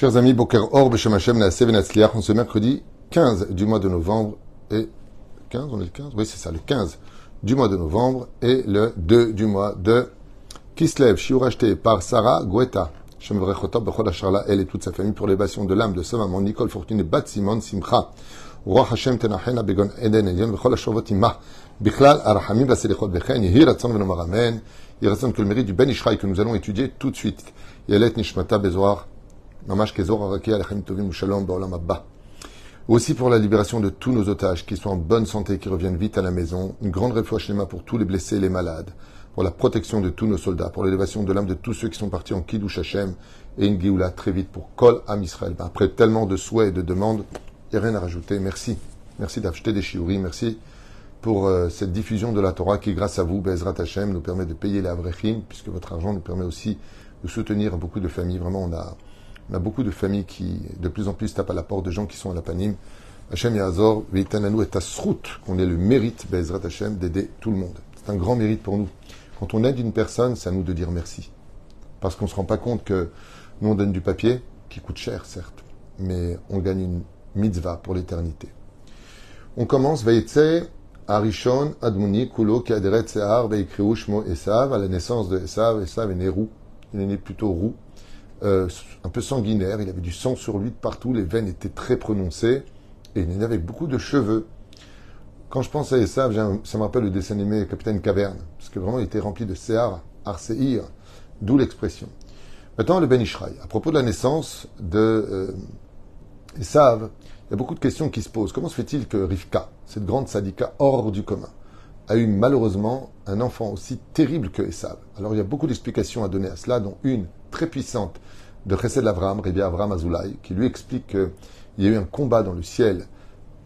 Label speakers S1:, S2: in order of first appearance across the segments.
S1: Chers amis, Boker Or, Beshem Hashem, Naaseh Venatzliach, on se mercredi 15 du mois de novembre et 15, on est le 15 Oui, c'est ça, le 15 du mois de novembre et le 2 du mois de Kislev, shiur acheté par Sarah Guetta. Shem Vrechotop, Bechol Asharla, elle et toute sa famille pour l'élévation de l'âme de sa maman, Nicole Fortune et Bat Simon Simcha. Roi Hashem Tenachena Begon Eden Elion, Bechol Ashavot Imah. Bichlal Arachamim Vaselichot Bechen, Yehi Ratzon Venomar Amen. Raisonne que le mérite du Ben que nous allons étudier tout de Aussi pour la libération de tous nos otages qui sont en bonne santé, qui reviennent vite à la maison. Une grande réfouachlema pour tous les blessés et les malades. Pour la protection de tous nos soldats. Pour l'élévation de l'âme de tous ceux qui sont partis en Kiddush Hashem. Et une Géoula très vite pour Kol Am Israël. Ben, après tellement de souhaits et de demandes, il n'y a rien à rajouter. Merci. Merci d'acheter des shiuris. Merci pour euh, cette diffusion de la Torah qui, grâce à vous, Bezrat Hashem, nous permet de payer la Avrechim, puisque votre argent nous permet aussi de soutenir beaucoup de familles. Vraiment, on a, on a beaucoup de familles qui, de plus en plus, tapent à la porte de gens qui sont à la panim. Hashem Yazor, Veitananou et Asrout, qu'on ait le mérite, Bezrat Hashem, d'aider tout le monde. C'est un grand mérite pour nous. Quand on aide une personne, c'est à nous de dire merci. Parce qu'on ne se rend pas compte que nous, on donne du papier, qui coûte cher, certes, mais on gagne une mitzvah pour l'éternité. On commence, Veitse, Arishon, Admoni, Kulo, Kaderet, Sehar, Veikriou, Shmo, Esav, à la naissance de Esav, Esav est né roux. Il est né plutôt roux, euh, un peu sanguinaire, il avait du sang sur lui de partout, les veines étaient très prononcées, et il avec beaucoup de cheveux. Quand je pense à Esav, ça me rappelle le dessin animé Capitaine Caverne, parce que vraiment il était rempli de Sehar, Arseir, d'où l'expression. Maintenant, le Ben Ishraï. À propos de la naissance de euh, Esav, il y a beaucoup de questions qui se posent. Comment se fait-il que Rivka, cette grande sadika hors du commun, a eu malheureusement un enfant aussi terrible que Esav? Alors il y a beaucoup d'explications à donner à cela, dont une très puissante de Chesed Avram, Rabbi Avram Azoulay, qui lui explique qu'il y a eu un combat dans le ciel,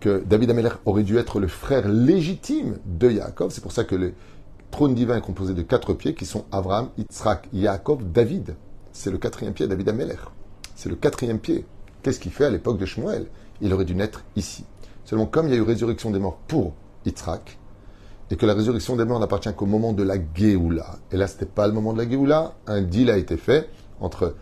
S1: que David Ameler aurait dû être le frère légitime de Yaakov. C'est pour ça que le trône divin est composé de quatre pieds qui sont Avram, Yitzhak, Yaakov, David. C'est le quatrième pied, David Ameler. C'est le quatrième pied. Qu'est-ce qu'il fait à l'époque de Shmuel? Il aurait dû naître ici. Seulement, comme il y a eu résurrection des morts pour Yitzhak, et que la résurrection des morts n'appartient qu'au moment de la Géoula, et là, ce n'était pas le moment de la Géoula, un deal a été fait entre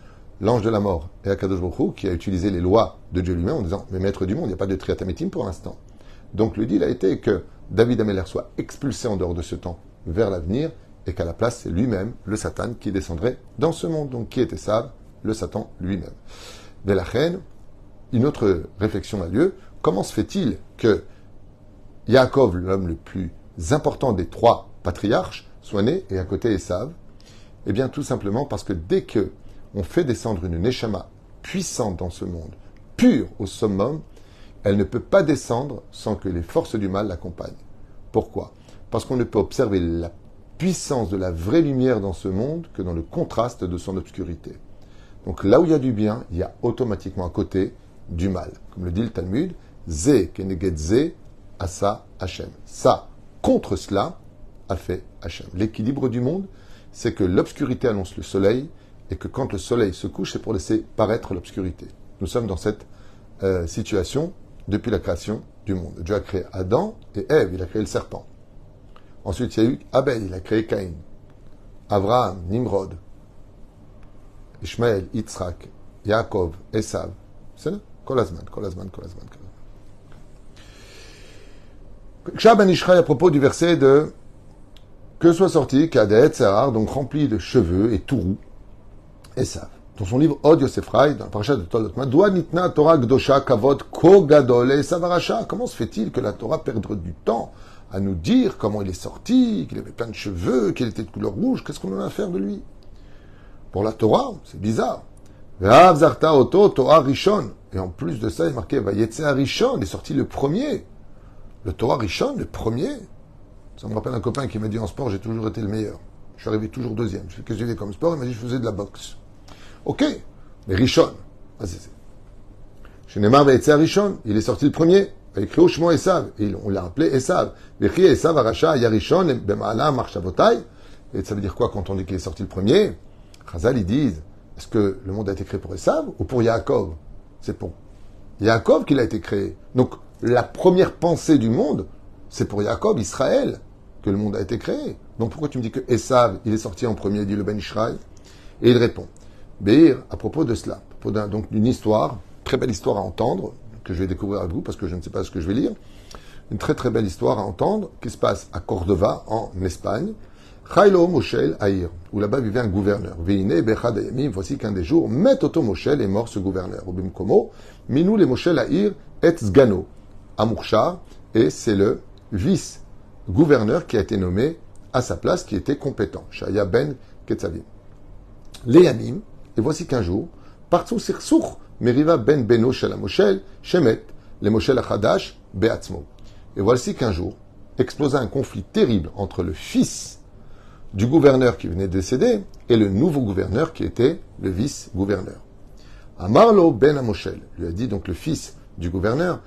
S1: l'ange de la mort et Akadosh Baruch qui a utilisé les lois de Dieu lui-même en disant Mais maître du monde, il n'y a pas de triatamétime pour l'instant. Donc le deal a été que David Ameller soit expulsé en dehors de ce temps vers l'avenir et qu'à la place, c'est lui-même, le Satan, qui descendrait dans ce monde. Donc qui était Sav? Le Satan lui-même. Dès la reine, une autre réflexion a lieu. Comment se fait-il que Yaakov, l'homme le plus important des trois patriarches, soit né et à côté Esav Eh bien, tout simplement parce que dès que on fait descendre une Neshama puissante dans ce monde, pure au summum, elle ne peut pas descendre sans que les forces du mal l'accompagnent. Pourquoi? Parce qu'on ne peut observer la puissance de la vraie lumière dans ce monde que dans le contraste de son obscurité. Donc là où il y a du bien, il y a automatiquement à côté du mal. Comme le dit le Talmud, Ze keneged Ze asa Hashem. Ça, contre cela, a fait Hashem. L'équilibre du monde, c'est que l'obscurité annonce le soleil et que quand le soleil se couche, c'est pour laisser paraître l'obscurité. Nous sommes dans cette euh, situation depuis la création du monde. Dieu a créé Adam et Ève, il a créé le serpent. Ensuite, il y a eu Abel, il a créé Caïn. Abraham, Nimrod, Ishmael, Yitzhak, Yaakov, Esav. C'est là Kolazman, Kolazman, Kolazman. Shaban Ishraï à propos du verset de que soit sorti Kadet, Sahar, donc rempli de cheveux et tout roux, Esav. Dans son livre Od Yosefraï, dans le parachat de Tolot Doa nitna Torah gdosha kavod ko gadol Comment se fait-il que la Torah perdre du temps à nous dire comment il est sorti, qu'il avait plein de cheveux, qu'il était de couleur rouge, qu'est-ce qu'on en a à faire de lui? Pour la Torah, c'est bizarre. Et en plus de ça, il est marqué Vayetse Rishon, il est sorti le premier. Le Torah Rishon, le premier. Ça me rappelle un copain qui m'a dit en sport, j'ai toujours été le meilleur. Je suis arrivé toujours deuxième. Je fais que j'ai comme sport, il m'a dit je faisais de la boxe. Ok, mais Rishon. Chez Neymar Vayetse Rishon, il est sorti le premier. Esav. Et on l'a appelé Esav. Vechri Esav Aracha Yarishon Bemala Marshavotai. Et ça veut dire quoi quand on dit qu'il est sorti le premier? Chazal, ils disent est-ce que le monde a été créé pour Esav ou pour Yaakov? C'est pour Yaakov qu'il a été créé. Donc, la première pensée du monde, c'est pour Yaakov, Israël, que le monde a été créé. Donc, pourquoi tu me dis que Esav, il est sorti en premier, dit le Ben Ishraï? Et il répond Beir, à propos de cela, propos d'un, donc d'une histoire, très belle histoire à entendre, que je vais découvrir avec vous parce que je ne sais pas ce que je vais lire. Une très très belle histoire à entendre qui se passe à Cordova, en Espagne. Chailo Moshel Aïr, où là-bas vivait un gouverneur. Veine Bechad voici qu'un des jours, Met Moshel est mort ce gouverneur. Komo, Minou le Moshel Aïr et Zgano, et c'est le vice-gouverneur qui a été nommé à sa place, qui était compétent. Shaya Ben Ketzavim. Les Yamim, et voici qu'un jour, partout Sirsour, Meriva Ben Beno Shel Shemet, le Moshel Achadash, Beatzmo. Et voici qu'un jour, explosa un conflit terrible entre le fils du gouverneur qui venait de décéder et le nouveau gouverneur qui était le vice-gouverneur. Amarlo ben Amoshel lui a dit donc le fils du gouverneur,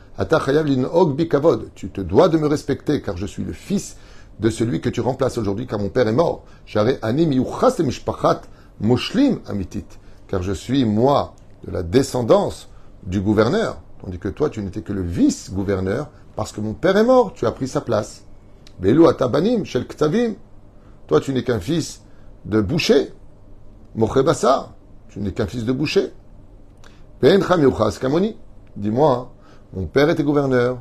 S1: tu te dois de me respecter car je suis le fils de celui que tu remplaces aujourd'hui car mon père est mort. Moshlim amitit, car je suis moi de la descendance du gouverneur, tandis que toi tu n'étais que le vice-gouverneur parce que mon père est mort, tu as pris sa place. Belu atabanim shel ktavim, toi, tu n'es qu'un fils de boucher. Mochebassa, tu n'es qu'un fils de boucher. Kamoni. Dis-moi, hein, mon père était gouverneur.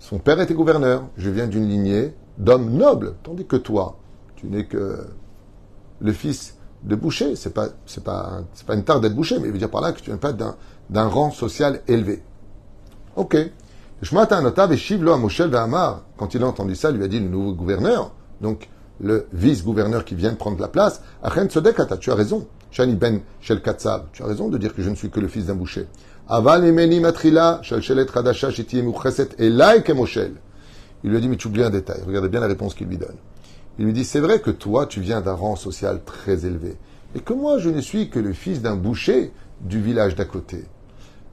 S1: Son père était gouverneur. Je viens d'une lignée d'hommes nobles, tandis que toi, tu n'es que le fils de boucher. C'est pas, c'est pas, c'est pas une tare d'être boucher, mais il veut dire par là que tu n'es pas d'un, d'un rang social élevé. Ok. Quand il a entendu ça, lui a dit le nouveau gouverneur. Donc, le vice-gouverneur qui vient de prendre la place, tu as raison. Shani ben Shel tu as raison de dire que je ne suis que le fils d'un boucher. Aval emeni matrila, Shel Shelet Elai Kemoshel. Il lui a dit, mais tu oublies un détail. Regardez bien la réponse qu'il lui donne. Il lui dit, c'est vrai que toi, tu viens d'un rang social très élevé. Et que moi, je ne suis que le fils d'un boucher du village d'à côté.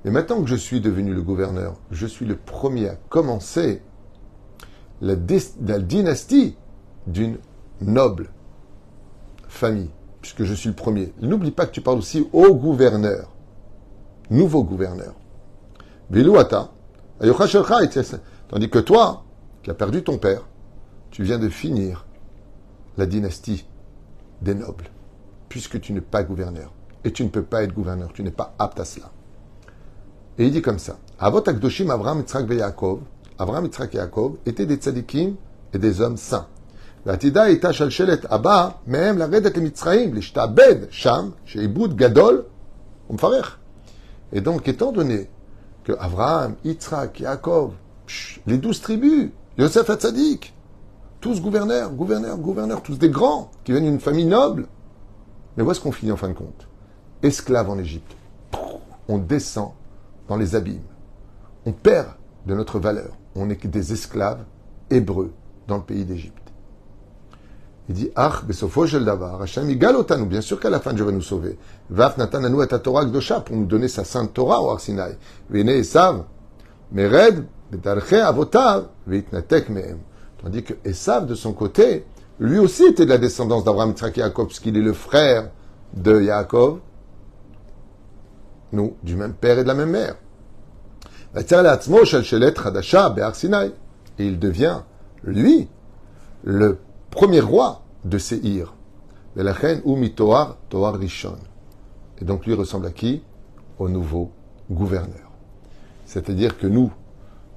S1: Mais maintenant que je suis devenu le gouverneur, je suis le premier à commencer la, dynastie d'une noble famille, puisque je suis le premier. N'oublie pas que tu parles aussi au gouverneur, nouveau gouverneur. Viluata, tandis que toi, qui as perdu ton père, tu viens de finir la dynastie des nobles, puisque tu n'es pas gouverneur. Et tu ne peux pas être gouverneur, tu n'es pas apte à cela. Et il dit comme ça Avot Akdoshim Avraham, Yitzhak et Yaakov, Avraham, Yitzhak et Yaakov étaient des tzadikim et des hommes saints. והעתידה הייתה שלשלת הבאה מהם לרדת למצרים, להשתעבד שם, שעיבוד גדול ומפרך. Et donc, étant donné que Abraham, Yitzhak, Yaakov, les douze tribus, Yosef Hatzadik, tous gouverneurs, gouverneurs, gouverneurs, tous des grands, qui viennent d'une famille noble. Mais où est-ce qu'on finit en fin de compte? Esclaves en Égypte. On descend dans les abîmes. On perd de notre valeur. On que des esclaves hébreux dans le pays d'Égypte. Il dit, Ach, besofo davar, Hashem igalotanu. Bien sûr qu'à la fin, Dieu va nous sauver. Vaf natananu et Torah pour nous donner sa sainte Torah au Arsinaï. Vene Esav, mered, bedarche avotav, veitnatek mehem. Tandis que Esav, de son côté, lui aussi était de la descendance d'Abraham, Yitzhak Jacob, puisqu'il est le frère de Yaakov. Nous, du même père et de la même mère. Et il devient, lui, le premier roi de Seir. Et donc lui ressemble à qui? Au nouveau gouverneur. C'est-à-dire que nous,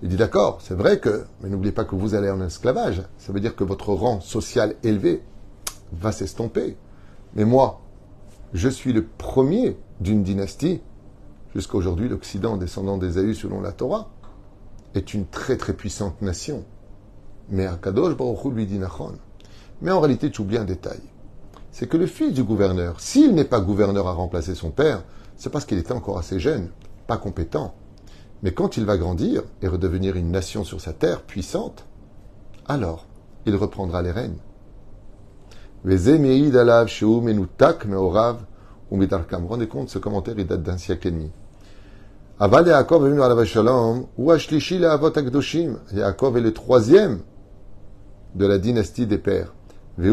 S1: il dit d'accord, c'est vrai que, mais n'oubliez pas que vous allez en esclavage. Ça veut dire que votre rang social élevé va s'estomper. Mais moi, je suis le premier d'une dynastie. Jusqu'à aujourd'hui, l'Occident, descendant d'Ésaü selon la Torah, est une très très puissante nation. Mais lui. Mais en réalité, tu oublies un détail. C'est que le fils du gouverneur, s'il n'est pas gouverneur à remplacer son père, c'est parce qu'il était encore assez jeune, pas compétent. Mais quand il va grandir et redevenir une nation sur sa terre puissante, alors il reprendra les rênes. Rendez compte, ce commentaire, date d'un siècle et demi. Aval Yaakov est venu à la Shalom, ou Ashlishi Avot Akdoshim. Yaakov est le troisième de la dynastie des pères. Et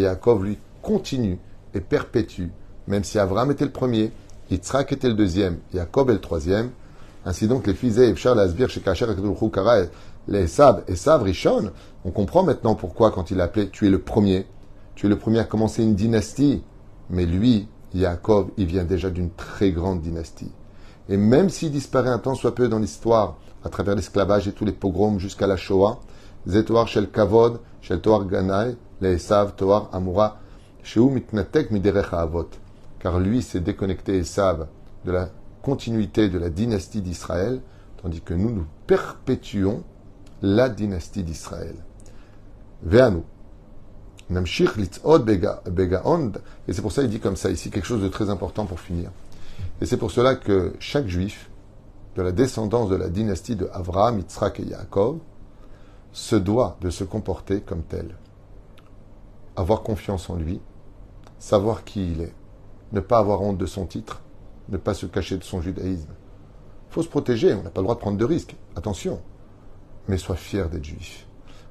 S1: Yaakov, lui, continue et perpétue, même si Avram était le premier, Yitzhak était le deuxième, Yaakov est le troisième. Ainsi donc, les fils Efshar, Lasbir, Shekasher, Kara, les Esav, Esav, Rishon, on comprend maintenant pourquoi, quand il appelait, tu es le premier, tu es le premier à commencer une dynastie Mais lui, Yaakov, il vient déjà d'une très grande dynastie. Et même s'il disparaît un temps soit peu dans l'histoire, à travers l'esclavage et tous les pogroms jusqu'à la Shoah, Zetoar Shel Kavod, Shel Toar Ganai, Esav Toar Amura, Sheu Mitnatek Miderech Avot. Car lui s'est déconnecté, Esav, de la continuité de la dynastie d'Israël, tandis que nous, nous perpétuons la dynastie d'Israël. Ve'anu. Namshir litzod begaond. Et c'est pour ça qu'il dit comme ça ici, quelque chose de très important pour finir. Et c'est pour cela que chaque juif, de la descendance de la dynastie de Avraham, Yitzhak et Yaakov, se doit de se comporter comme tel. Avoir confiance en lui, savoir qui il est, ne pas avoir honte de son titre, ne pas se cacher de son judaïsme. Il faut se protéger, on n'a pas le droit de prendre de risques, attention, mais sois fier d'être juif.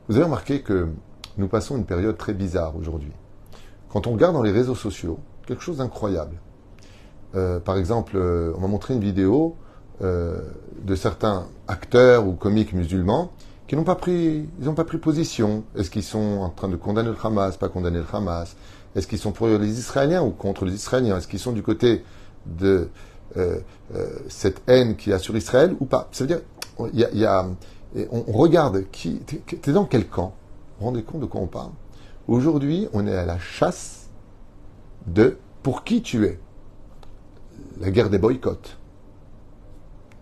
S1: Vous avez remarqué que nous passons une période très bizarre aujourd'hui. Quand on regarde dans les réseaux sociaux, quelque chose d'incroyable. Euh, par exemple, euh, on m'a montré une vidéo euh, de certains acteurs ou comiques musulmans qui n'ont pas pris, n'ont pas pris position. Est-ce qu'ils sont en train de condamner le Hamas, pas condamner le Hamas? Est-ce qu'ils sont pour les Israéliens ou contre les Israéliens? Est-ce qu'ils sont du côté de cette haine qu'il y a sur Israël ou pas? Ça veut dire, il y a, on, regarde qui, t'es dans quel camp? Vous vous rendez compte de quoi on parle? Aujourd'hui, on est à la chasse de pour qui tu es la guerre des boycotts.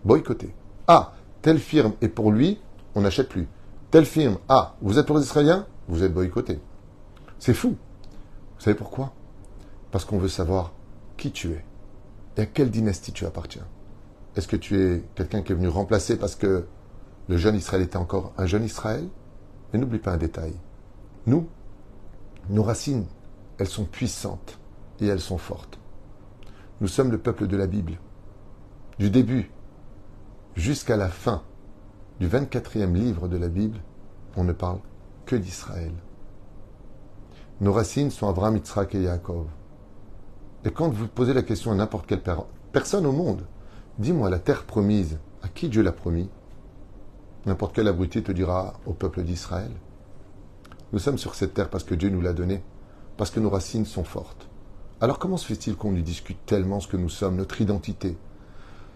S1: Boycotter. Ah, telle firme est pour lui, on n'achète plus. Telle firme, ah, vous êtes pour les Israéliens, vous êtes boycotté. C'est fou. Vous savez pourquoi? Parce qu'on veut savoir qui tu es et à quelle dynastie tu appartiens. Est-ce que tu es quelqu'un qui est venu remplacer parce que le jeune Israël était encore un jeune Israël? Mais n'oublie pas un détail. Nous, nos racines, elles sont puissantes et elles sont fortes. Nous sommes le peuple de la Bible. Du début jusqu'à la fin du 24e livre de la Bible, on ne parle que d'Israël. Nos racines sont Abraham, Yitzhak et Yaakov. Et quand vous posez la question à n'importe quelle personne au monde, dis-moi la terre promise, à qui Dieu l'a promis? N'importe quel abruti te dira au peuple d'Israël. Nous sommes sur cette terre parce que Dieu nous l'a donnée, parce que nos racines sont fortes. Alors comment se fait-il qu'on lui discute tellement ce que nous sommes, notre identité?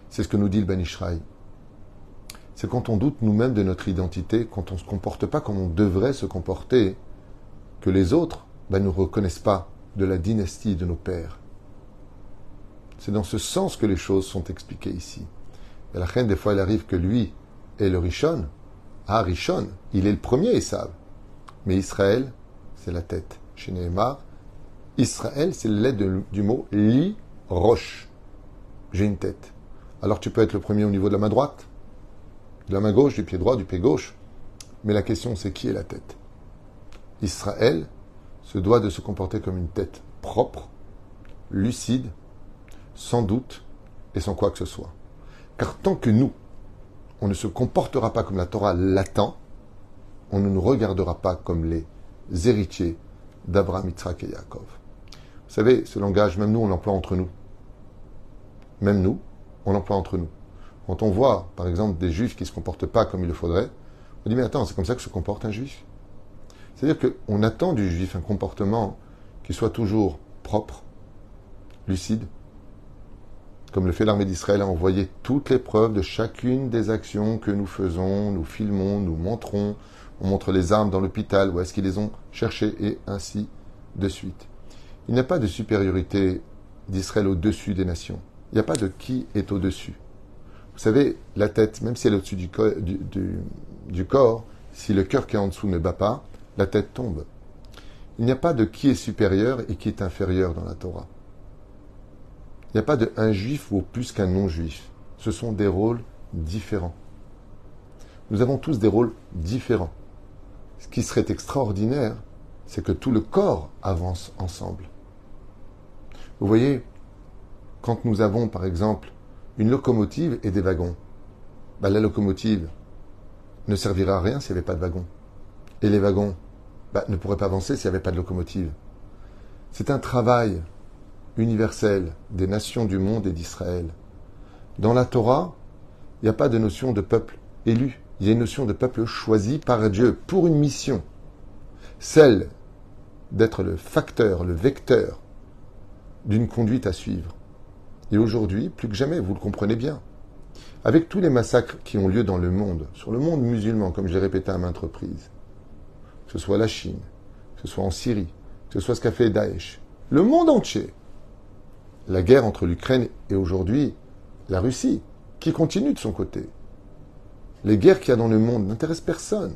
S1: C'est ce que nous dit le Ben Ishraï. C'est quand on doute nous-mêmes de notre identité, quand on ne se comporte pas comme on devrait se comporter, que les autres ben, nous reconnaissent pas de la dynastie de nos pères. C'est dans ce sens que les choses sont expliquées ici. Et la reine, des fois, il arrive que lui est le Rishon. Ah, Rishon, il est le premier, ils savent. Mais Israël, c'est la tête. Chez Israël, c'est lait du mot li roche. J'ai une tête. Alors tu peux être le premier au niveau de la main droite, de la main gauche, du pied droit, du pied gauche. Mais la question, c'est qui est la tête? Israël se doit de se comporter comme une tête propre, lucide, sans doute et sans quoi que ce soit. Car tant que nous, on ne se comportera pas comme la Torah l'attend, on ne nous regardera pas comme les héritiers d'Abraham, Yitzhak et Yaakov. Vous savez, ce langage, même nous, on l'emploie entre nous. Même nous, on l'emploie entre nous. Quand on voit, par exemple, des juifs qui ne se comportent pas comme il le faudrait, on dit, mais attends, c'est comme ça que se comporte un juif. C'est-à-dire qu'on attend du juif un comportement qui soit toujours propre, lucide, comme le fait l'armée d'Israël, à envoyer toutes les preuves de chacune des actions que nous faisons, nous filmons, nous montrons, on montre les armes dans l'hôpital, où est-ce qu'ils les ont cherchées, et ainsi de suite. Il n'y a pas de supériorité d'Israël au-dessus des nations. Il n'y a pas de qui est au-dessus. Vous savez, la tête, même si elle est au-dessus du, corps, si le cœur qui est en dessous ne bat pas, la tête tombe. Il n'y a pas de qui est supérieur et qui est inférieur dans la Torah. Il n'y a pas de un juif ou plus qu'un non-juif. Ce sont des rôles différents. Nous avons tous des rôles différents. Ce qui serait extraordinaire, c'est que tout le corps avance ensemble. Vous voyez, quand nous avons par exemple une locomotive et des wagons, bah, la locomotive ne servira à rien s'il n'y avait pas de wagon. Et les wagons bah, ne pourraient pas avancer s'il n'y avait pas de locomotive. C'est un travail universel des nations du monde et d'Israël. Dans la Torah, il n'y a pas de notion de peuple élu, il y a une notion de peuple choisi par Dieu pour une mission, celle d'être le facteur, le vecteur d'une conduite à suivre. Et aujourd'hui, plus que jamais, vous le comprenez bien, avec tous les massacres qui ont lieu dans le monde, sur le monde musulman, comme j'ai répété à maintes reprises, que ce soit la Chine, que ce soit en Syrie, que ce soit ce qu'a fait Daesh, le monde entier, la guerre entre l'Ukraine et aujourd'hui la Russie, qui continue de son côté. Les guerres qu'il y a dans le monde n'intéressent personne.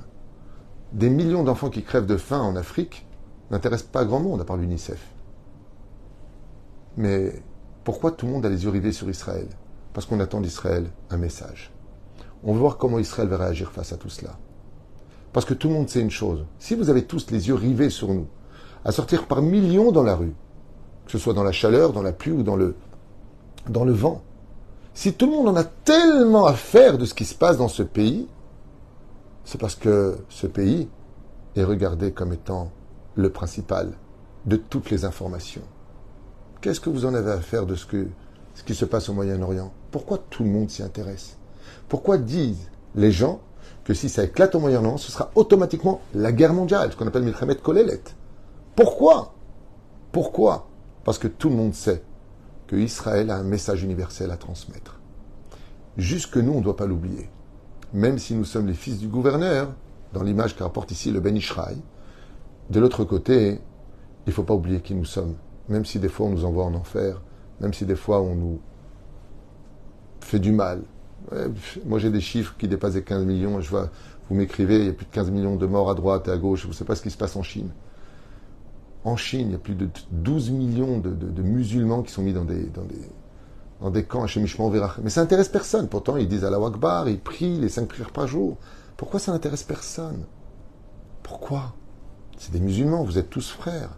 S1: Des millions d'enfants qui crèvent de faim en Afrique n'intéressent pas grand monde à part l'UNICEF. Mais pourquoi tout le monde a les yeux rivés sur Israël? Parce qu'on attend d'Israël un message. On veut voir comment Israël va réagir face à tout cela. Parce que tout le monde sait une chose. Si vous avez tous les yeux rivés sur nous, à sortir par millions dans la rue, que ce soit dans la chaleur, dans la pluie ou dans le, vent, si tout le monde en a tellement à faire de ce qui se passe dans ce pays, c'est parce que ce pays est regardé comme étant le principal de toutes les informations. Qu'est-ce que vous en avez à faire de ce qui se passe au Moyen-Orient? Pourquoi tout le monde s'y intéresse? Pourquoi disent les gens que si ça éclate au Moyen-Orient, ce sera automatiquement la guerre mondiale, ce qu'on appelle Milchamet Kolelet Pourquoi? Pourquoi? Parce que tout le monde sait que Israël a un message universel à transmettre. Jusque nous, on ne doit pas l'oublier. Même si nous sommes les fils du gouverneur, dans l'image que rapporte ici le Ben Ishraï, de l'autre côté, il ne faut pas oublier qui nous sommes même si des fois on nous envoie en enfer, même si des fois on nous fait du mal. Moi j'ai des chiffres qui dépassent les 15 millions, je vois, vous m'écrivez, il y a plus de 15 millions de morts à droite et à gauche, vous ne savez pas ce qui se passe en Chine. En Chine, il y a plus de 12 millions de, musulmans qui sont mis dans des, dans des, dans des camps à Mais ça n'intéresse personne. Pourtant, ils disent à la Wakbar, ils prient les cinq prières par jour. Pourquoi ça n'intéresse personne? Pourquoi? C'est des musulmans, vous êtes tous frères.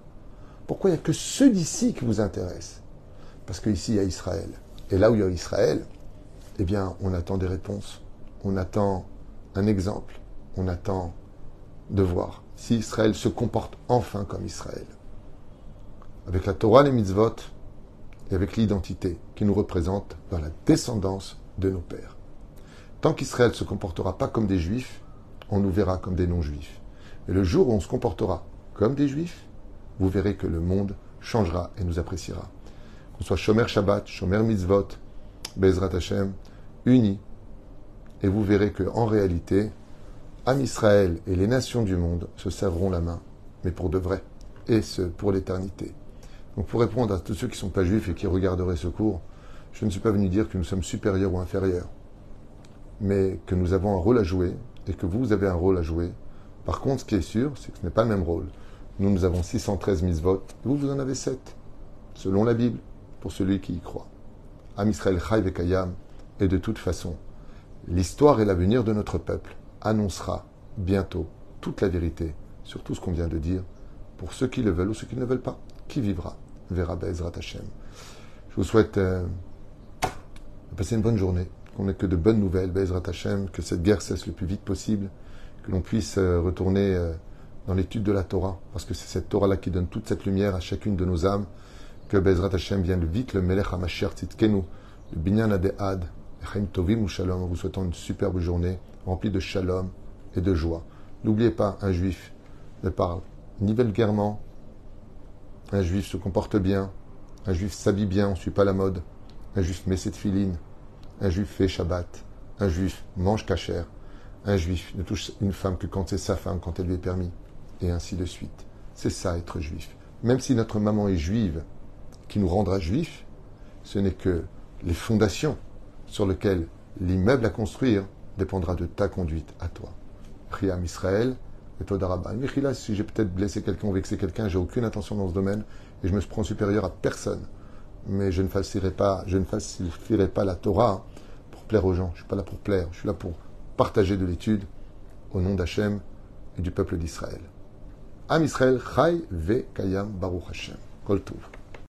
S1: Pourquoi il n'y a que ceux d'ici qui vous intéressent? Parce qu'ici, il y a Israël. Et là où il y a Israël, eh bien, on attend des réponses. On attend un exemple. On attend de voir si Israël se comporte enfin comme Israël. Avec la Torah, les mitzvot, et avec l'identité qui nous représente dans la descendance de nos pères. Tant qu'Israël ne se comportera pas comme des juifs, on nous verra comme des non-juifs. Et le jour où on se comportera comme des juifs, vous verrez que le monde changera et nous appréciera. Qu'on soit Shomer Shabbat, Shomer Mitzvot, Bezrat Hashem, unis, et vous verrez que en réalité, Am Israël et les nations du monde se servront la main, mais pour de vrai, et ce pour l'éternité. Donc pour répondre à tous ceux qui ne sont pas juifs et qui regarderaient ce cours, je ne suis pas venu dire que nous sommes supérieurs ou inférieurs, mais que nous avons un rôle à jouer et que vous avez un rôle à jouer. Par contre, ce qui est sûr, c'est que ce n'est pas le même rôle. Nous, nous avons 613 votes. Vous, vous en avez 7, selon la Bible, pour celui qui y croit. Am Israël Chai Vekayam. Et de toute façon, l'histoire et l'avenir de notre peuple annoncera bientôt toute la vérité sur tout ce qu'on vient de dire, pour ceux qui le veulent ou ceux qui ne le veulent pas. Qui vivra verra Bezrat Hashem. Je vous souhaite euh, de passer une bonne journée, qu'on n'ait que de bonnes nouvelles, Bezrat Hashem, que cette guerre cesse le plus vite possible, que l'on puisse euh, retourner. Euh, dans l'étude de la Torah, parce que c'est cette Torah-là qui donne toute cette lumière à chacune de nos âmes, que Bezrat Hashem vienne vite, le Melech HaMashiach Tzidkenu, le Binyan Adehad, Chaim Tovim ou Shalom, en vous souhaitant une superbe journée remplie de shalom et de joie. N'oubliez pas, un juif ne parle ni vulgairement, un juif se comporte bien, un juif s'habille bien, on ne suit pas la mode, un juif met cette filine, un juif fait Shabbat, un juif mange cachère, un juif ne touche une femme que quand c'est sa femme, quand elle lui est permis et ainsi de suite. C'est ça être juif. Même si notre maman est juive, qui nous rendra juifs, ce n'est que les fondations sur lesquelles l'immeuble à construire dépendra de ta conduite à toi. Priam Israël et Todarabah. si j'ai peut-être blessé quelqu'un ou vexé quelqu'un, j'ai aucune intention dans ce domaine et je me prends supérieur à personne. Mais je ne faciliterai pas, la Torah pour plaire aux gens. Je suis pas là pour plaire, je suis là pour partager de l'étude au nom d'Hachem et du peuple d'Israël. Am Israël Chai Ve Kayam Baruch Hashem. Kol